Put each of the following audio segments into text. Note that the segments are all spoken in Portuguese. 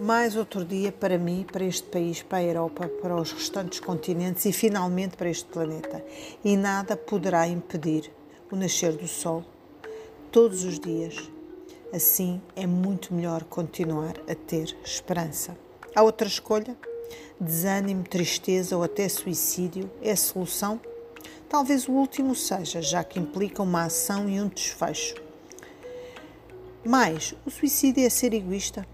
Mais outro dia para mim, para este país, para a Europa, para os restantes continentes e finalmente para este planeta. E nada poderá impedir o nascer do sol todos os dias. Assim é muito melhor continuar a ter esperança. Há outra escolha? Desânimo, tristeza ou até suicídio é a solução? Talvez o último seja, já que implica uma ação e um desfecho. Mas o suicídio é ser egoísta?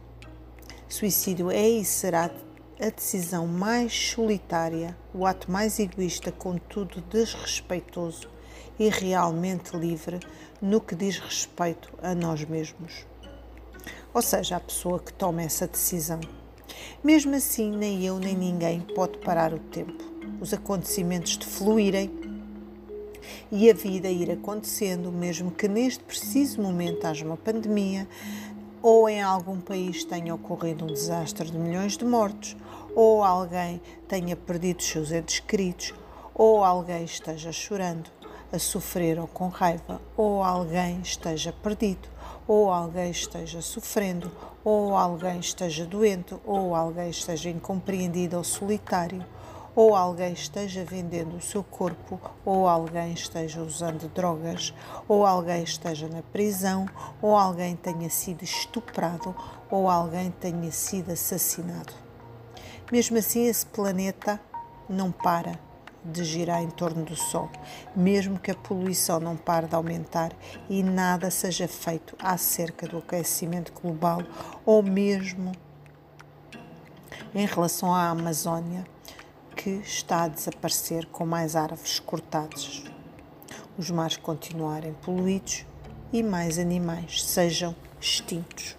Suicídio é e será a decisão mais solitária, o ato mais egoísta, contudo desrespeitoso e realmente livre no que diz respeito a nós mesmos. Ou seja, a pessoa que toma essa decisão. Mesmo assim, nem eu nem ninguém pode parar o tempo, os acontecimentos de fluírem e a vida ir acontecendo, mesmo que neste preciso momento haja uma pandemia ou em algum país tenha ocorrido um desastre de milhões de mortos, ou alguém tenha perdido seus entes queridos, ou alguém esteja chorando, a sofrer ou com raiva, ou alguém esteja perdido, ou alguém esteja sofrendo, ou alguém esteja doente, ou alguém esteja incompreendido ou solitário ou alguém esteja vendendo o seu corpo, ou alguém esteja usando drogas, ou alguém esteja na prisão, ou alguém tenha sido estuprado, ou alguém tenha sido assassinado. Mesmo assim, esse planeta não para de girar em torno do Sol, mesmo que a poluição não pare de aumentar e nada seja feito acerca do aquecimento global ou mesmo em relação à Amazónia que está a desaparecer com mais árvores cortadas, os mares continuarem poluídos e mais animais sejam extintos.